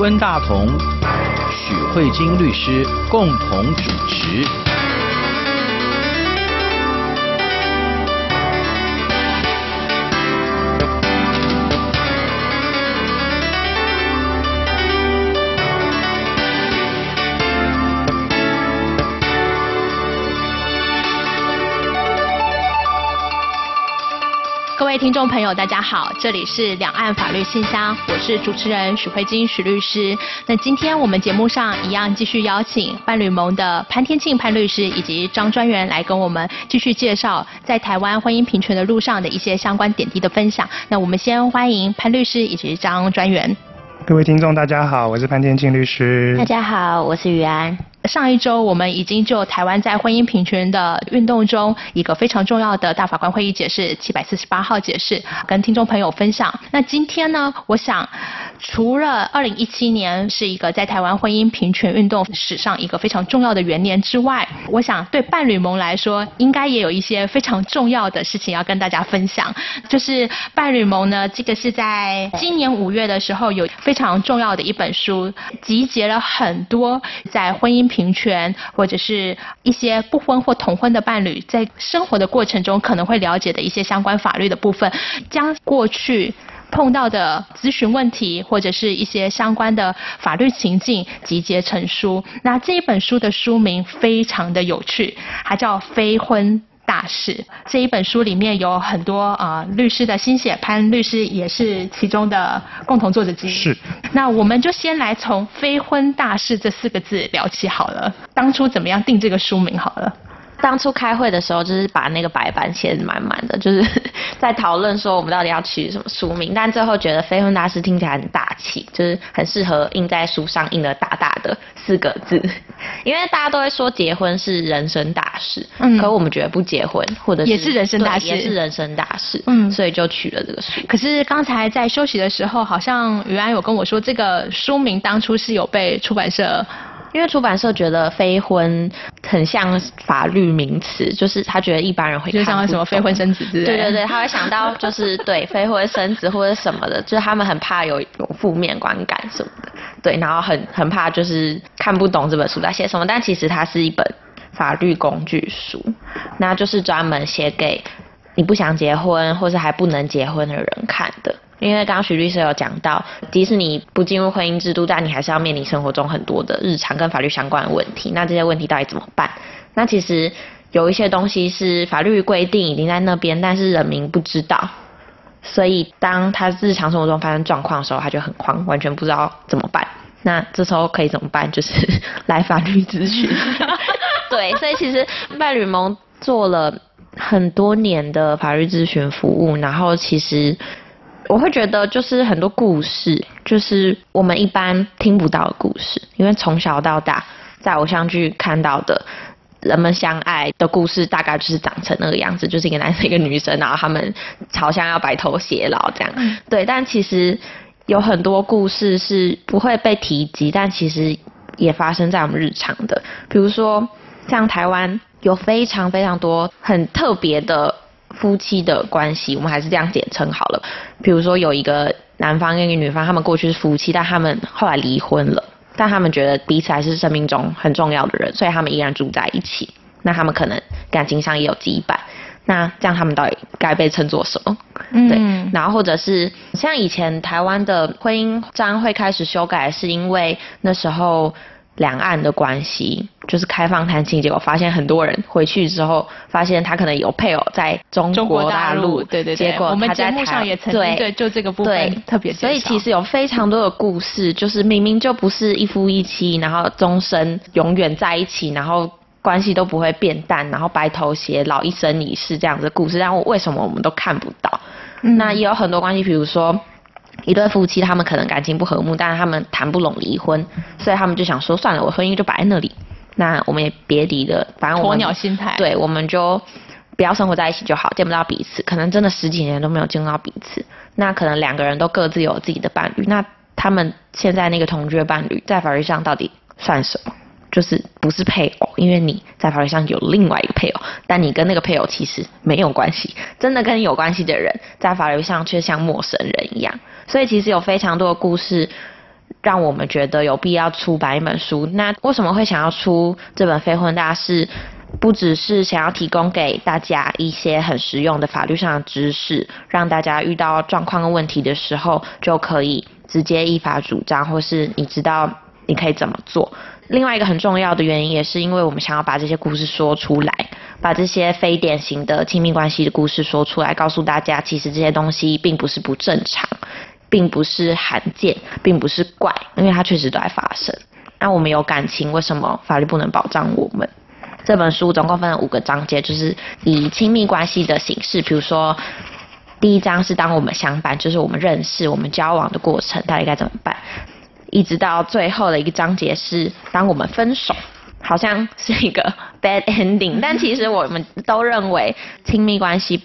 温大同、许慧晶律师共同主持。听众朋友，大家好，这里是两岸法律信箱，我是主持人许慧晶许律师。那今天我们节目上一样继续邀请伴侣盟的潘天庆潘律师以及张专员来跟我们继续介绍在台湾婚姻平权的路上的一些相关点滴的分享。那我们先欢迎潘律师以及张专员。各位听众，大家好，我是潘天庆律师。大家好，我是于安。上一周，我们已经就台湾在婚姻平权的运动中一个非常重要的大法官会议解释七百四十八号解释，跟听众朋友分享。那今天呢，我想除了二零一七年是一个在台湾婚姻平权运动史上一个非常重要的元年之外，我想对伴侣盟来说，应该也有一些非常重要的事情要跟大家分享。就是伴侣盟呢，这个是在今年五月的时候有非常重要的一本书，集结了很多在婚姻。平权或者是一些不婚或同婚的伴侣，在生活的过程中可能会了解的一些相关法律的部分，将过去碰到的咨询问题或者是一些相关的法律情境集结成书。那这一本书的书名非常的有趣，它叫《非婚大事》。这一本书里面有很多啊、呃、律师的心血，潘律师也是其中的共同作者之一。是。那我们就先来从“非婚大事”这四个字聊起好了。当初怎么样定这个书名好了？当初开会的时候，就是把那个白板写得满满的，就是在讨论说我们到底要取什么书名。但最后觉得“非婚大事”听起来很大气，就是很适合印在书上，印的大大的四个字。因为大家都会说结婚是人生大事，嗯，可我们觉得不结婚或者是也是人生大事，也是人生大事，嗯，所以就取了这个书。可是刚才在休息的时候，好像于安有跟我说，这个书名当初是有被出版社。因为出版社觉得非婚很像法律名词，就是他觉得一般人会看，就像什么非婚生子之类的。对对对，他会想到就是对非婚生子或者什么的，就是他们很怕有有负面观感什么的。对，然后很很怕就是看不懂这本书在写什么，但其实它是一本法律工具书，那就是专门写给你不想结婚或是还不能结婚的人看的。因为刚刚徐律师有讲到，即使你不进入婚姻制度，但你还是要面临生活中很多的日常跟法律相关的问题。那这些问题到底怎么办？那其实有一些东西是法律规定已经在那边，但是人民不知道。所以当他日常生活中发生状况的时候，他就很慌，完全不知道怎么办。那这时候可以怎么办？就是 来法律咨询。对，所以其实伴侣盟做了很多年的法律咨询服务，然后其实。我会觉得就是很多故事，就是我们一般听不到的故事，因为从小到大在偶像剧看到的人们相爱的故事，大概就是长成那个样子，就是一个男生一个女生，然后他们好像要白头偕老这样。对，但其实有很多故事是不会被提及，但其实也发生在我们日常的，比如说像台湾有非常非常多很特别的。夫妻的关系，我们还是这样简称好了。比如说，有一个男方跟一个女方，他们过去是夫妻，但他们后来离婚了，但他们觉得彼此还是生命中很重要的人，所以他们依然住在一起。那他们可能感情上也有羁绊。那这样他们到底该被称作什么？嗯，对。然后或者是像以前台湾的婚姻章会开始修改，是因为那时候。两岸的关系就是开放探亲，结果发现很多人回去之后，发现他可能有配偶在中国大陆，对对对。我们节目上也曾经对，对就这个部分特别。所以其实有非常多的故事，就是明明就不是一夫一妻，然后终身永远在一起，然后关系都不会变淡，然后白头偕老一生一世这样子的故事，但为什么我们都看不到？嗯、那也有很多关系，比如说。一对夫妻，他们可能感情不和睦，但是他们谈不拢离婚，所以他们就想说，算了，我婚姻就摆在那里，那我们也别离了，反正我们鸵鸟心态，对，我们就不要生活在一起就好，见不到彼此，可能真的十几年都没有见到彼此，那可能两个人都各自有自己的伴侣，那他们现在那个同居的伴侣在法律上到底算什么？就是不是配偶，因为你在法律上有另外一个配偶，但你跟那个配偶其实没有关系，真的跟你有关系的人，在法律上却像陌生人一样。所以其实有非常多的故事，让我们觉得有必要出版一本书。那为什么会想要出这本《非婚大事》？不只是想要提供给大家一些很实用的法律上的知识，让大家遇到状况跟问题的时候就可以直接依法主张，或是你知道你可以怎么做。另外一个很重要的原因，也是因为我们想要把这些故事说出来，把这些非典型的亲密关系的故事说出来，告诉大家，其实这些东西并不是不正常，并不是罕见，并不是怪，因为它确实都在发生。那我们有感情，为什么法律不能保障我们？这本书总共分了五个章节，就是以亲密关系的形式，比如说第一章是当我们相伴，就是我们认识、我们交往的过程，到底该怎么办？一直到最后的一个章节是当我们分手，好像是一个 bad ending，但其实我们都认为亲密关系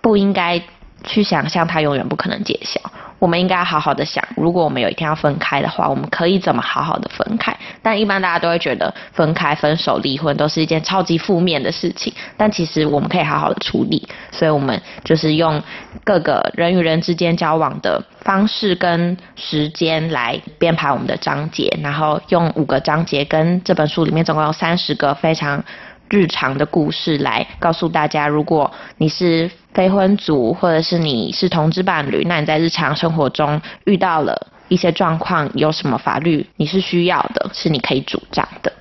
不应该去想象它永远不可能揭晓。我们应该好好的想，如果我们有一天要分开的话，我们可以怎么好好的分开？但一般大家都会觉得分开、分手、离婚都是一件超级负面的事情，但其实我们可以好好的处理。所以我们就是用各个人与人之间交往的方式跟时间来编排我们的章节，然后用五个章节跟这本书里面总共有三十个非常日常的故事来告诉大家，如果你是非婚族，或者是你是同志伴侣，那你在日常生活中遇到了一些状况，有什么法律你是需要的，是你可以主张的。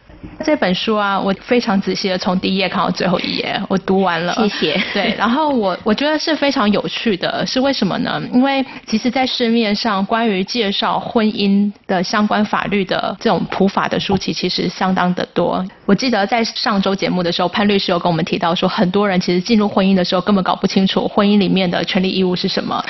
这本书啊，我非常仔细的从第一页看到最后一页，我读完了。谢谢。对，然后我我觉得是非常有趣的，是为什么呢？因为其实，在市面上关于介绍婚姻的相关法律的这种普法的书籍，其实相当的多。我记得在上周节目的时候，潘律师有跟我们提到说，很多人其实进入婚姻的时候根本搞不清楚婚姻里面的权利义务是什么。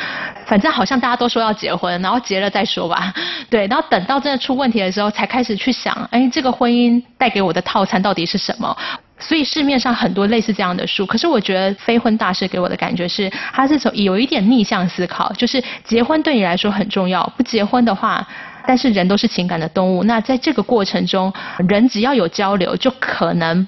反正好像大家都说要结婚，然后结了再说吧。对，然后等到真的出问题的时候，才开始去想，哎，这个婚姻带给给我的套餐到底是什么？所以市面上很多类似这样的书，可是我觉得《非婚大师》给我的感觉是，他是从有一点逆向思考，就是结婚对你来说很重要，不结婚的话，但是人都是情感的动物，那在这个过程中，人只要有交流，就可能。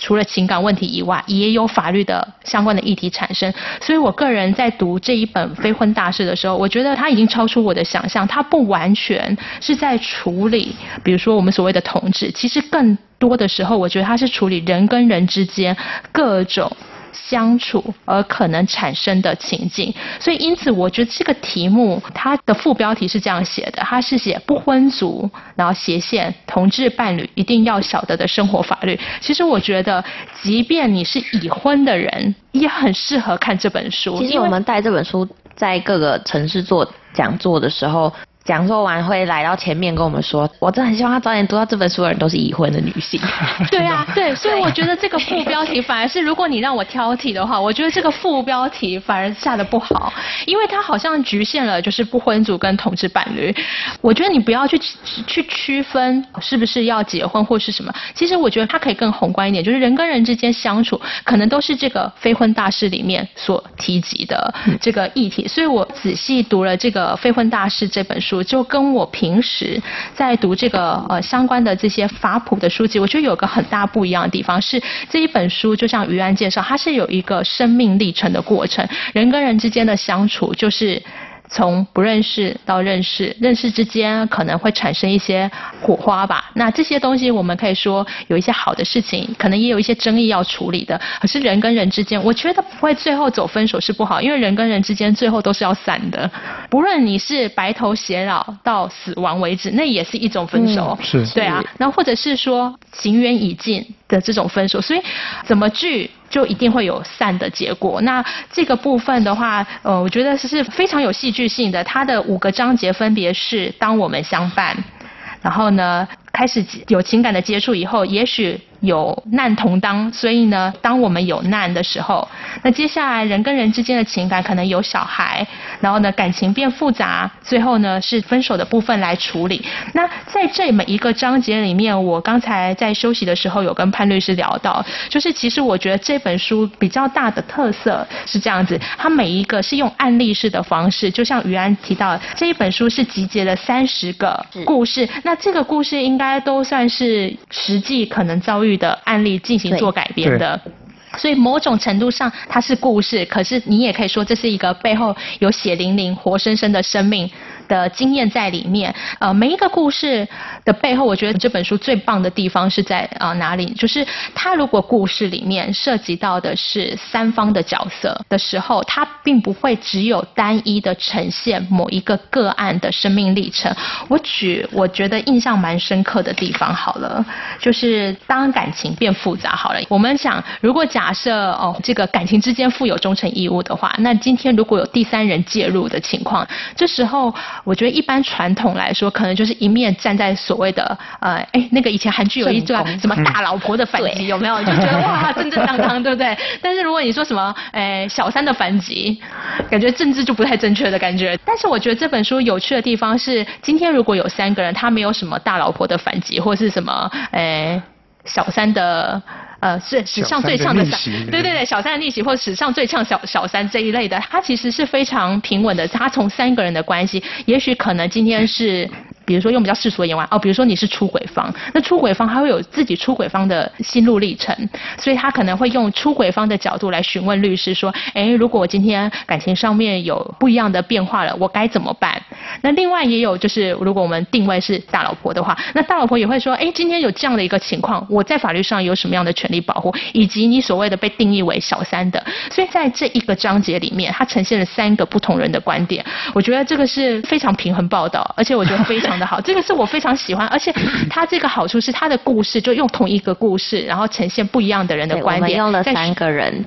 除了情感问题以外，也有法律的相关的议题产生。所以我个人在读这一本《非婚大事》的时候，我觉得它已经超出我的想象。它不完全是在处理，比如说我们所谓的同志，其实更多的时候，我觉得它是处理人跟人之间各种。相处而可能产生的情境，所以因此我觉得这个题目它的副标题是这样写的，它是写不婚族，然后斜线同志伴侣一定要晓得的生活法律。其实我觉得，即便你是已婚的人，也很适合看这本书。其实我们带这本书在各个城市做讲座的时候。讲座完会来到前面跟我们说，我真的很希望他早点读到这本书的人都是已婚的女性。对啊，对，所以我觉得这个副标题反而是，如果你让我挑剔的话，我觉得这个副标题反而下的不好，因为它好像局限了就是不婚族跟同志伴侣。我觉得你不要去去区分是不是要结婚或是什么，其实我觉得它可以更宏观一点，就是人跟人之间相处，可能都是这个非婚大事里面所提及的这个议题。所以我仔细读了这个非婚大事这本书。就跟我平时在读这个呃相关的这些法普的书籍，我觉得有个很大不一样的地方是，这一本书就像于安介绍，它是有一个生命历程的过程，人跟人之间的相处就是。从不认识到认识，认识之间可能会产生一些火花吧。那这些东西我们可以说有一些好的事情，可能也有一些争议要处理的。可是人跟人之间，我觉得不会最后走分手是不好，因为人跟人之间最后都是要散的。不论你是白头偕老到死亡为止，那也是一种分手。嗯、是。对啊，那或者是说情缘已尽的这种分手，所以怎么聚？就一定会有散的结果。那这个部分的话，呃，我觉得是非常有戏剧性的。它的五个章节分别是：当我们相伴，然后呢，开始有情感的接触以后，也许。有难同当，所以呢，当我们有难的时候，那接下来人跟人之间的情感可能有小孩，然后呢，感情变复杂，最后呢是分手的部分来处理。那在这每一个章节里面，我刚才在休息的时候有跟潘律师聊到，就是其实我觉得这本书比较大的特色是这样子，它每一个是用案例式的方式，就像于安提到，这一本书是集结了三十个故事，那这个故事应该都算是实际可能遭遇。的案例进行做改编的，所以某种程度上它是故事，可是你也可以说这是一个背后有血淋淋、活生生的生命的经验在里面。呃，每一个故事的背后，我觉得这本书最棒的地方是在啊、呃、哪里？就是它如果故事里面涉及到的是三方的角色的时候，它并不会只有单一的呈现某一个个案的生命历程。我举我觉得印象蛮深刻的地方好了，就是当感情变复杂好了，我们想如果。假设哦，这个感情之间负有忠诚义务的话，那今天如果有第三人介入的情况，这时候我觉得一般传统来说，可能就是一面站在所谓的呃，哎，那个以前韩剧有一段什么大老婆的反击有没有？就觉得哇，正正当当，对不对？但是如果你说什么，哎，小三的反击，感觉政治就不太正确的感觉。但是我觉得这本书有趣的地方是，今天如果有三个人，他没有什么大老婆的反击，或是什么，哎，小三的。呃，是史上最呛的小三，对对对，小三的逆袭或史上最呛小小三这一类的，他其实是非常平稳的。他从三个人的关系，也许可能今天是。比如说用比较世俗的眼光哦，比如说你是出轨方，那出轨方他会有自己出轨方的心路历程，所以他可能会用出轨方的角度来询问律师说，哎，如果我今天感情上面有不一样的变化了，我该怎么办？那另外也有就是，如果我们定位是大老婆的话，那大老婆也会说，哎，今天有这样的一个情况，我在法律上有什么样的权利保护，以及你所谓的被定义为小三的，所以在这一个章节里面，它呈现了三个不同人的观点，我觉得这个是非常平衡报道，而且我觉得非常的。好，这个是我非常喜欢，而且它这个好处是它的故事就用同一个故事，然后呈现不一样的人的观点。我们用了三个人，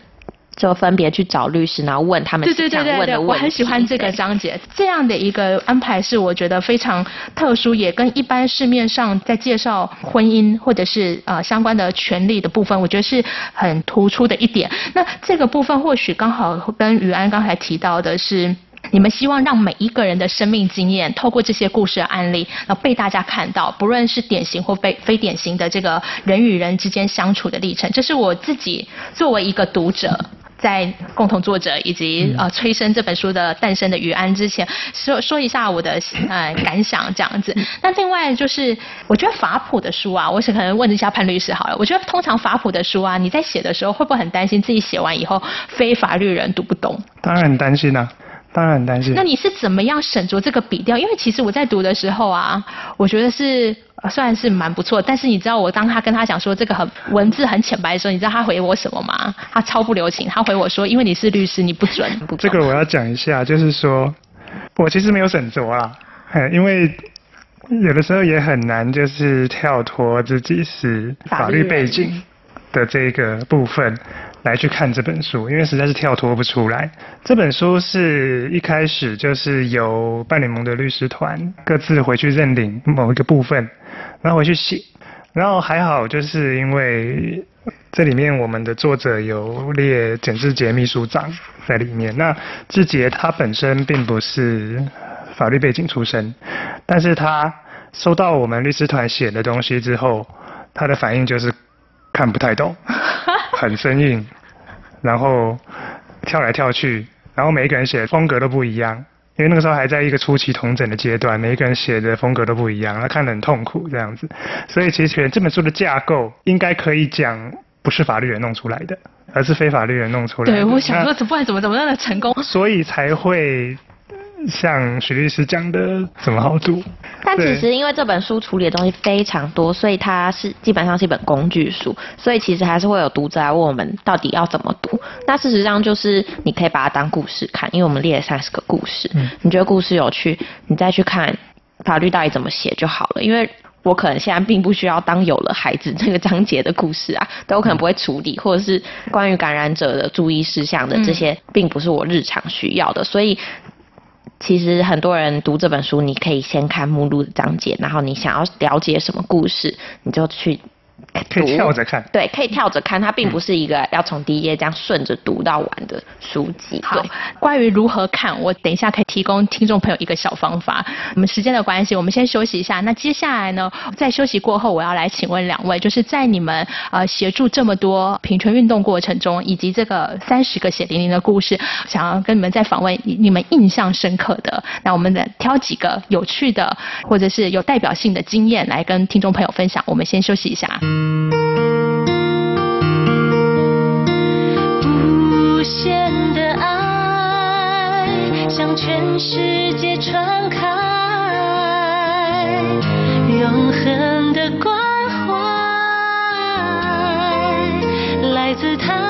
就分别去找律师，然后问他们想问的问题。对对对对，对，我很喜欢这个章节，这样的一个安排是我觉得非常特殊，也跟一般市面上在介绍婚姻或者是呃相关的权利的部分，我觉得是很突出的一点。那这个部分或许刚好跟于安刚才提到的是。你们希望让每一个人的生命经验，透过这些故事的案例，然后被大家看到，不论是典型或非非典型的这个人与人之间相处的历程，这是我自己作为一个读者，在共同作者以及呃催生这本书的诞生的余安之前，说说一下我的呃感想这样子。那另外就是，我觉得法普的书啊，我想可能问一下潘律师好了。我觉得通常法普的书啊，你在写的时候会不会很担心自己写完以后非法律人读不懂？当然很担心啊。当然很担心。那你是怎么样审酌这个笔调？因为其实我在读的时候啊，我觉得是算是蛮不错。但是你知道，我当他跟他讲说这个很文字很浅白的时候，你知道他回我什么吗？他超不留情，他回我说：“因为你是律师，你不准。不 ”这个我要讲一下，就是说我其实没有审酌啦，因为有的时候也很难，就是跳脱自己是法律背景的这个部分。来去看这本书，因为实在是跳脱不出来。这本书是一开始就是由伴联盟的律师团各自回去认领某一个部分，然后回去写。然后还好，就是因为这里面我们的作者有列简志杰秘书长在里面。那志杰他本身并不是法律背景出身，但是他收到我们律师团写的东西之后，他的反应就是看不太懂。很生硬，然后跳来跳去，然后每一个人写的风格都不一样，因为那个时候还在一个初期同整的阶段，每一个人写的风格都不一样，他看得很痛苦这样子。所以其实这本书的架构应该可以讲，不是法律人弄出来的，而是非法律人弄出来的。对，我想说，不管怎么怎么样的成功，所以才会。像许律师讲的怎么好读？但其实因为这本书处理的东西非常多，所以它是基本上是一本工具书，所以其实还是会有读者来问我们到底要怎么读。那事实上就是你可以把它当故事看，因为我们列了三十个故事，嗯，你觉得故事有趣，你再去看法律到底怎么写就好了。因为我可能现在并不需要当有了孩子这个章节的故事啊，都有可能不会处理，或者是关于感染者的注意事项的这些，并不是我日常需要的，所以。其实很多人读这本书，你可以先看目录的章节，然后你想要了解什么故事，你就去。可以跳着看，对，可以跳着看，它并不是一个要从第一页这样顺着读到完的书籍。好，关于如何看，我等一下可以提供听众朋友一个小方法。我们时间的关系，我们先休息一下。那接下来呢，在休息过后，我要来请问两位，就是在你们呃协助这么多平权运动过程中，以及这个三十个血淋淋的故事，想要跟你们再访问你们印象深刻的，那我们的挑几个有趣的或者是有代表性的经验来跟听众朋友分享。我们先休息一下。无限的爱向全世界传开永恒的关怀来自他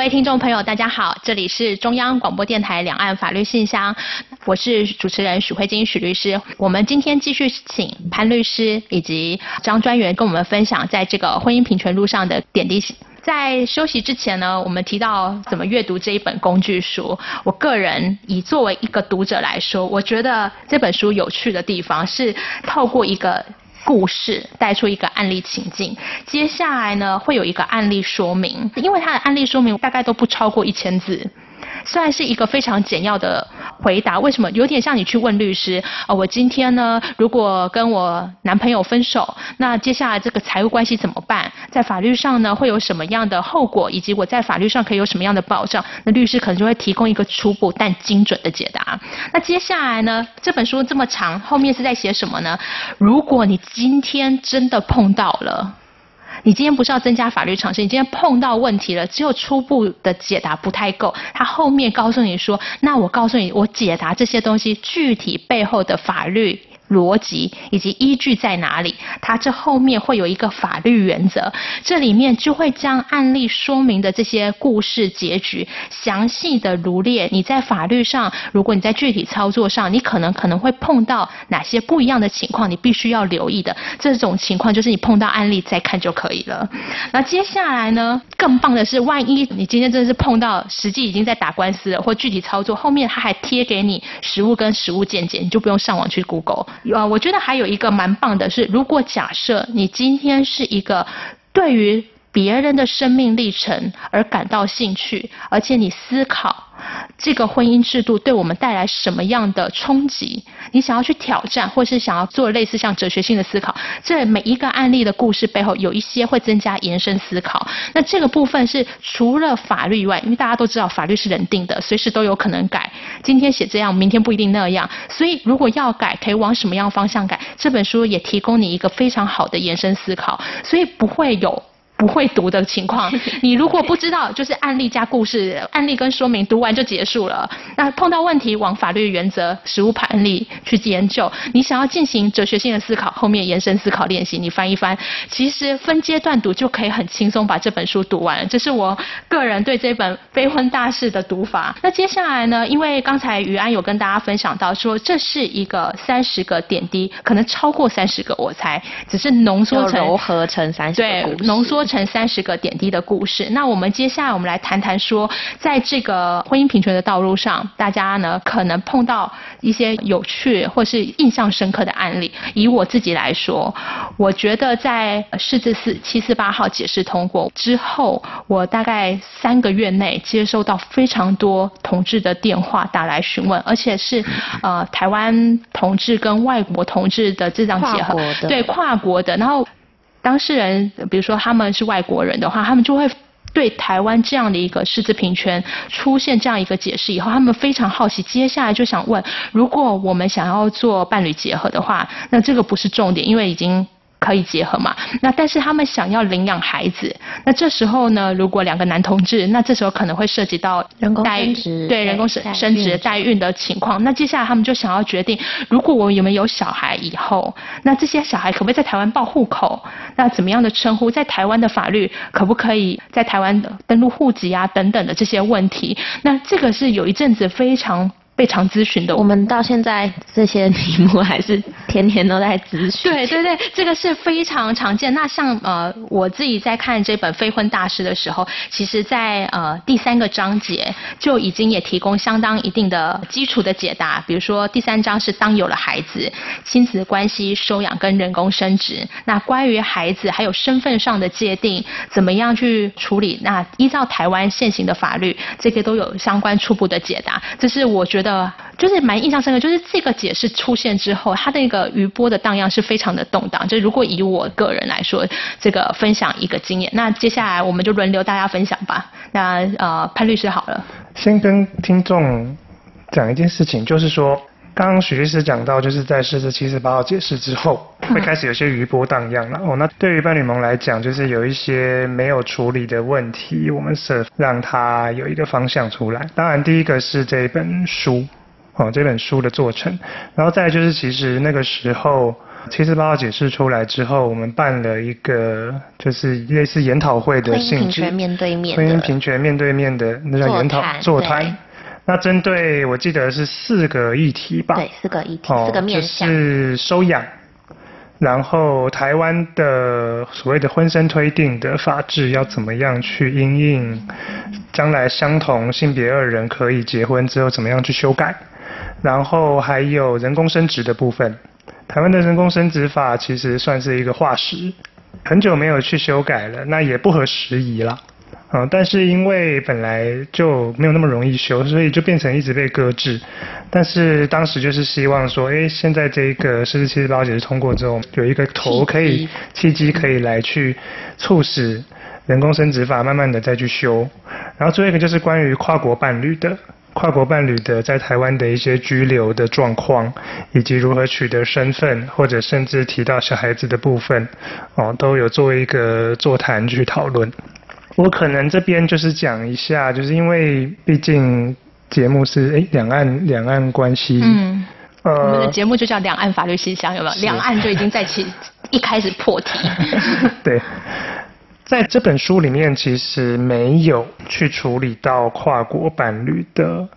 各位听众朋友，大家好，这里是中央广播电台两岸法律信箱。我是主持人许慧晶许律师，我们今天继续请潘律师以及张专员跟我们分享在这个婚姻平权路上的点滴。在休息之前呢，我们提到怎么阅读这一本工具书。我个人以作为一个读者来说，我觉得这本书有趣的地方是透过一个故事带出一个案例情境，接下来呢会有一个案例说明，因为它的案例说明大概都不超过一千字。虽然是一个非常简要的回答，为什么有点像你去问律师？呃，我今天呢，如果跟我男朋友分手，那接下来这个财务关系怎么办？在法律上呢，会有什么样的后果？以及我在法律上可以有什么样的保障？那律师可能就会提供一个初步但精准的解答。那接下来呢，这本书这么长，后面是在写什么呢？如果你今天真的碰到了。你今天不是要增加法律常识，你今天碰到问题了，只有初步的解答不太够，他后面告诉你说，那我告诉你，我解答这些东西具体背后的法律。逻辑以及依据在哪里？它这后面会有一个法律原则，这里面就会将案例说明的这些故事结局详细的罗列。你在法律上，如果你在具体操作上，你可能可能会碰到哪些不一样的情况，你必须要留意的。这种情况就是你碰到案例再看就可以了。那接下来呢？更棒的是，万一你今天真的是碰到实际已经在打官司了，或具体操作，后面他还贴给你实物跟实物见解，你就不用上网去 Google。呃，我觉得还有一个蛮棒的是，如果假设你今天是一个对于别人的生命历程而感到兴趣，而且你思考。这个婚姻制度对我们带来什么样的冲击？你想要去挑战，或是想要做类似像哲学性的思考？这每一个案例的故事背后有一些会增加延伸思考。那这个部分是除了法律以外，因为大家都知道法律是人定的，随时都有可能改。今天写这样，明天不一定那样。所以如果要改，可以往什么样方向改？这本书也提供你一个非常好的延伸思考，所以不会有。不会读的情况，你如果不知道，就是案例加故事，案例跟说明读完就结束了。那碰到问题，往法律原则、实务判例去研究。你想要进行哲学性的思考，后面延伸思考练习，你翻一翻，其实分阶段读就可以很轻松把这本书读完。这是我个人对这本非婚大事的读法。那接下来呢？因为刚才于安有跟大家分享到说，这是一个三十个点滴，可能超过三十个，我猜，只是浓缩成糅合成三十个对，浓缩。成三十个点滴的故事。那我们接下来我们来谈谈说，在这个婚姻平权的道路上，大家呢可能碰到一些有趣或是印象深刻的案例。以我自己来说，我觉得在释字四七四八号解释通过之后，我大概三个月内接收到非常多同志的电话打来询问，而且是呃台湾同志跟外国同志的这样结合，对跨国的，然后。当事人，比如说他们是外国人的话，他们就会对台湾这样的一个师资平权出现这样一个解释以后，他们非常好奇，接下来就想问：如果我们想要做伴侣结合的话，那这个不是重点，因为已经。可以结合嘛？那但是他们想要领养孩子，那这时候呢？如果两个男同志，那这时候可能会涉及到人工生殖，对人工生生殖代孕的情况。那接下来他们就想要决定，如果我有没有小孩以后，那这些小孩可不可以在台湾报户口？那怎么样的称呼？在台湾的法律可不可以在台湾登录户籍啊？等等的这些问题。那这个是有一阵子非常。非常咨询的，我们到现在这些题目还是天天都在咨询。对对对，这个是非常常见。那像呃，我自己在看这本《非婚大师》的时候，其实在呃第三个章节就已经也提供相当一定的基础的解答。比如说第三章是当有了孩子，亲子关系、收养跟人工生殖。那关于孩子还有身份上的界定，怎么样去处理？那依照台湾现行的法律，这个都有相关初步的解答。这是我觉得。呃，就是蛮印象深刻，就是这个解释出现之后，它那个余波的荡漾是非常的动荡。就如果以我个人来说，这个分享一个经验，那接下来我们就轮流大家分享吧。那呃，潘律师好了，先跟听众讲一件事情，就是说刚刚许律师讲到，就是在释字七十八号解释之后，会开始有些余波荡漾了。哦，那对于伴侣盟来讲，就是有一些没有处理的问题，我们是让它有一个方向出来。当然，第一个是这一本书，哦，这本书的做成，然后再来就是，其实那个时候七十八号解释出来之后，我们办了一个就是类似研讨会的性质，婚姻平权面对面，婚姻平权面对面的那叫研讨座谈。那针对我记得是四个议题吧？对，四个议题，哦、四个面向。就是收养，然后台湾的所谓的婚生推定的法制要怎么样去因应，将来相同性别二人可以结婚之后怎么样去修改，然后还有人工生殖的部分。台湾的人工生殖法其实算是一个化石，很久没有去修改了，那也不合时宜了。嗯，但是因为本来就没有那么容易修，所以就变成一直被搁置。但是当时就是希望说，哎，现在这个四十七十八号解释通过之后，有一个头可以契机可以来去促使人工生殖法慢慢的再去修。然后最后一个就是关于跨国伴侣的，跨国伴侣的在台湾的一些居留的状况，以及如何取得身份，或者甚至提到小孩子的部分，哦，都有作为一个座谈去讨论。我可能这边就是讲一下，就是因为毕竟节目是诶两岸两岸关系，嗯，呃，我们的节目就叫两岸法律信箱，有没有？两岸就已经在其一开始破题。对，在这本书里面其实没有去处理到跨国伴侣的，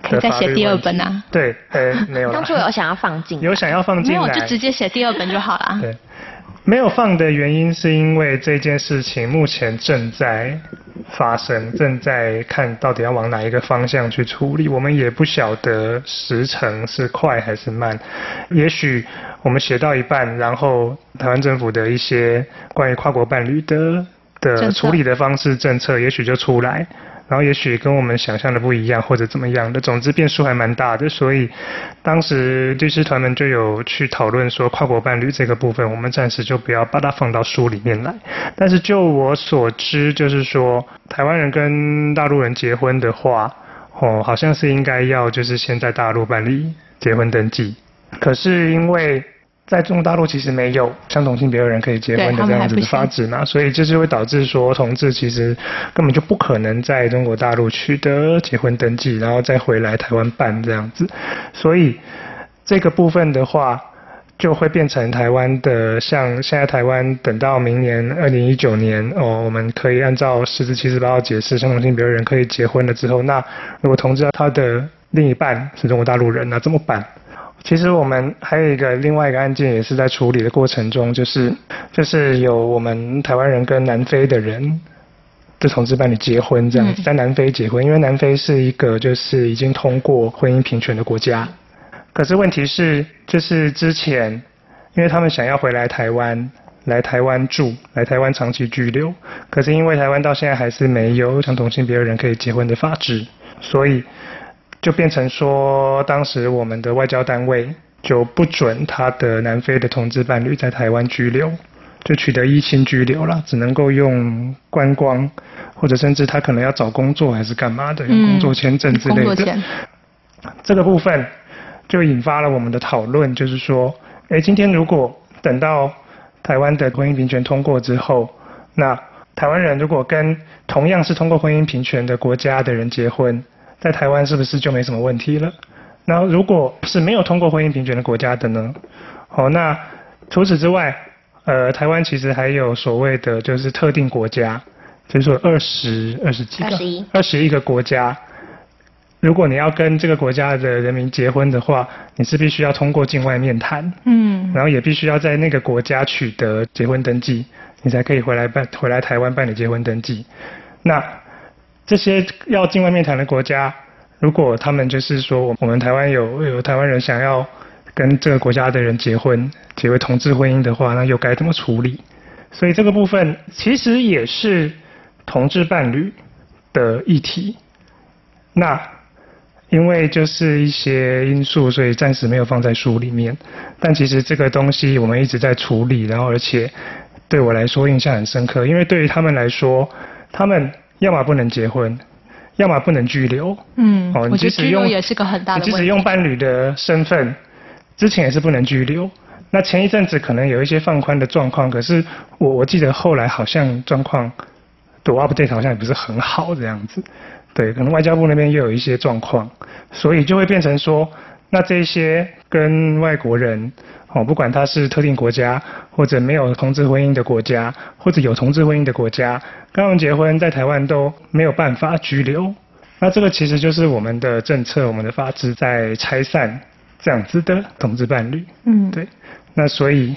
可以再写第二本啊？对，呃，没有。当初有想要放进，有想要放进来，没有就直接写第二本就好了。对。没有放的原因是因为这件事情目前正在发生，正在看到底要往哪一个方向去处理。我们也不晓得时程是快还是慢。也许我们写到一半，然后台湾政府的一些关于跨国伴侣的的处理的方式政策，也许就出来。然后也许跟我们想象的不一样，或者怎么样的，总之变数还蛮大的。所以当时律师团们就有去讨论说，跨国伴侣这个部分，我们暂时就不要把它放到书里面来。但是就我所知，就是说台湾人跟大陆人结婚的话，哦，好像是应该要就是先在大陆办理结婚登记。可是因为在中国大陆其实没有相同性别的人可以结婚的这样子的法制嘛，所以这就会导致说同志其实根本就不可能在中国大陆取得结婚登记，然后再回来台湾办这样子，所以这个部分的话就会变成台湾的，像现在台湾等到明年二零一九年哦，我们可以按照十至七十八号解释相同性别的人可以结婚了之后，那如果同志他的另一半是中国大陆人，那怎么办？其实我们还有一个另外一个案件也是在处理的过程中，就是就是有我们台湾人跟南非的人的同志伴侣结婚这样子，在南非结婚，因为南非是一个就是已经通过婚姻平权的国家。可是问题是，就是之前因为他们想要回来台湾，来台湾住，来台湾长期居留，可是因为台湾到现在还是没有像同性别的人可以结婚的法制，所以。就变成说，当时我们的外交单位就不准他的南非的同志伴侣在台湾居留，就取得依亲居留了，只能够用观光，或者甚至他可能要找工作还是干嘛的，用工作签证之类的。嗯、这个部分就引发了我们的讨论，就是说，哎，今天如果等到台湾的婚姻平权通过之后，那台湾人如果跟同样是通过婚姻平权的国家的人结婚，在台湾是不是就没什么问题了？那如果是没有通过婚姻平权的国家的呢？好，那除此之外，呃，台湾其实还有所谓的就是特定国家，就是说二十二十几个，二十一，二十一个国家。如果你要跟这个国家的人民结婚的话，你是必须要通过境外面谈，嗯，然后也必须要在那个国家取得结婚登记，你才可以回来办回来台湾办理结婚登记。那这些要境外面谈的国家，如果他们就是说，我们台湾有有台湾人想要跟这个国家的人结婚，结为同志婚姻的话，那又该怎么处理？所以这个部分其实也是同志伴侣的议题。那因为就是一些因素，所以暂时没有放在书里面。但其实这个东西我们一直在处理，然后而且对我来说印象很深刻，因为对于他们来说，他们。要么不能结婚，要么不能拘留。嗯，哦，我觉得居留也是个很大的问题。即使用伴侣的身份，之前也是不能拘留。那前一阵子可能有一些放宽的状况，可是我我记得后来好像状况，对 update 好像也不是很好这样子。对，可能外交部那边又有一些状况，所以就会变成说，那这些跟外国人，哦，不管他是特定国家，或者没有同志婚姻的国家，或者有同志婚姻的国家，刚刚结婚在台湾都没有办法居留。那这个其实就是我们的政策、我们的法制在拆散这样子的同志伴侣。嗯，对。那所以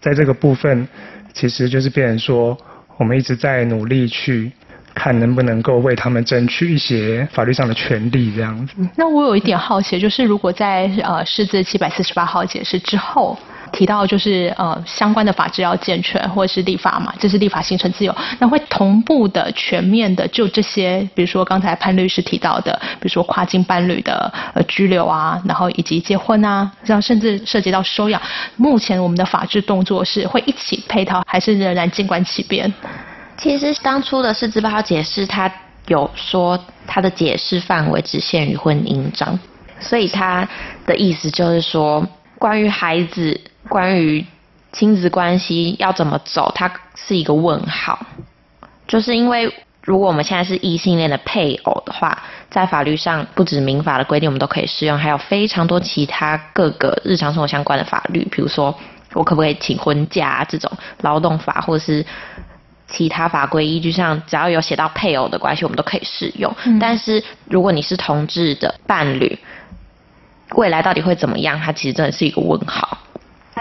在这个部分，其实就是变成说，我们一直在努力去。看能不能够为他们争取一些法律上的权利，这样子。那我有一点好奇，就是如果在呃释字七百四十八号解释之后提到，就是呃相关的法制要健全，或者是立法嘛，这是立法形成自由，那会同步的、全面的就这些，比如说刚才潘律师提到的，比如说跨境伴侣的呃拘留啊，然后以及结婚啊，这样甚至涉及到收养，目前我们的法制动作是会一起配套，还是仍然静观其变？其实当初的释字八号解释，他有说他的解释范围只限于婚姻章，所以他的意思就是说，关于孩子、关于亲子关系要怎么走，它是一个问号。就是因为如果我们现在是异性恋的配偶的话，在法律上不止民法的规定我们都可以适用，还有非常多其他各个日常生活相关的法律，比如说我可不可以请婚假啊，这种劳动法或者是。其他法规依据上，只要有写到配偶的关系，我们都可以适用。嗯。但是如果你是同志的伴侣，未来到底会怎么样？它其实真的是一个问号，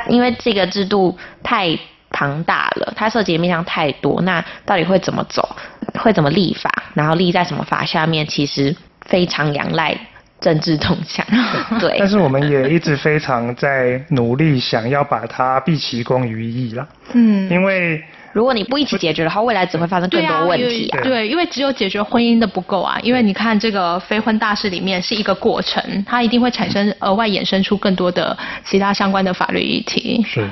因为这个制度太庞大了，它涉及的面向太多。那到底会怎么走？会怎么立法？然后立在什么法下面？其实非常仰赖政治动向。对。但是我们也一直非常在努力，想要把它毕其功于一啦。嗯。因为。如果你不一起解决的话，未来只会发生更多问题啊。对啊，对，因为只有解决婚姻的不够啊，因为你看这个非婚大事里面是一个过程，它一定会产生额外衍生出更多的其他相关的法律议题。是。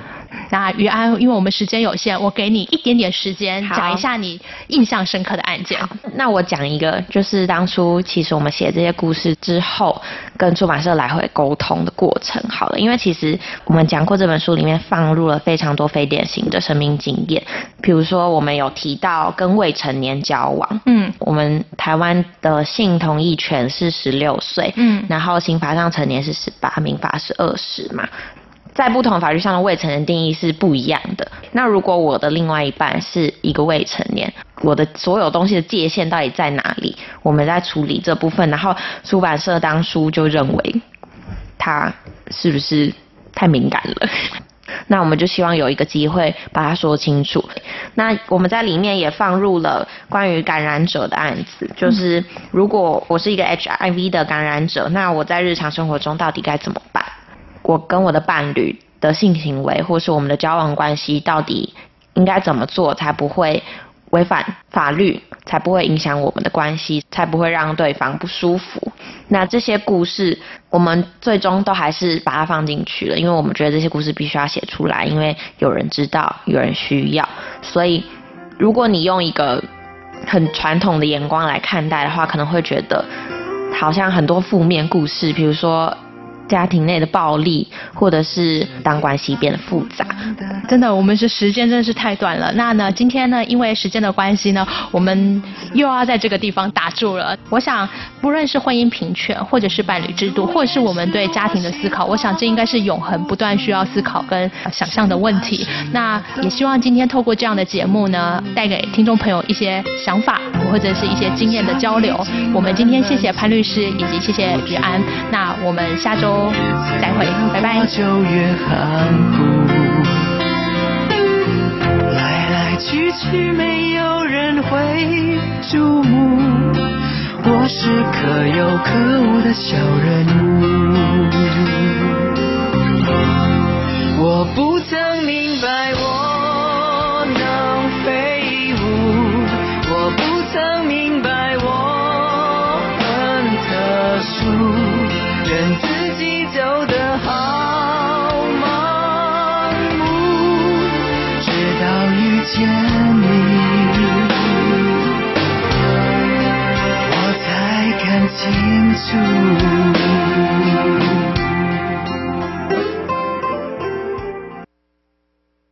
那于安，因为我们时间有限，我给你一点点时间讲一下你印象深刻的案件。那我讲一个，就是当初其实我们写这些故事之后，跟出版社来回沟通的过程。好了，因为其实我们讲过这本书里面放入了非常多非典型的生命经验，比如说我们有提到跟未成年交往，嗯，我们台湾的性同意权是十六岁，嗯，然后刑法上成年是十八，民法是二十嘛。在不同法律上的未成年定义是不一样的。那如果我的另外一半是一个未成年，我的所有东西的界限到底在哪里？我们在处理这部分，然后出版社当初就认为他是不是太敏感了？那我们就希望有一个机会把它说清楚。那我们在里面也放入了关于感染者的案子，就是如果我是一个 HIV 的感染者，那我在日常生活中到底该怎么？我跟我的伴侣的性行为，或是我们的交往关系，到底应该怎么做才不会违反法律，才不会影响我们的关系，才不会让对方不舒服？那这些故事，我们最终都还是把它放进去了，因为我们觉得这些故事必须要写出来，因为有人知道，有人需要。所以，如果你用一个很传统的眼光来看待的话，可能会觉得好像很多负面故事，比如说。家庭内的暴力，或者是当关系变得复杂，真的，我们是时间真的是太短了。那呢，今天呢，因为时间的关系呢，我们又要在这个地方打住了。我想，不论是婚姻平权，或者是伴侣制度，或者是我们对家庭的思考，我想这应该是永恒不断需要思考跟想象的问题。那也希望今天透过这样的节目呢，带给听众朋友一些想法，或者是一些经验的交流。我们今天谢谢潘律师，以及谢谢于安。那我们下周。再会，拜拜。来来去去，没有人会注目。我是可有可无的小人物。我不见你我才看清楚。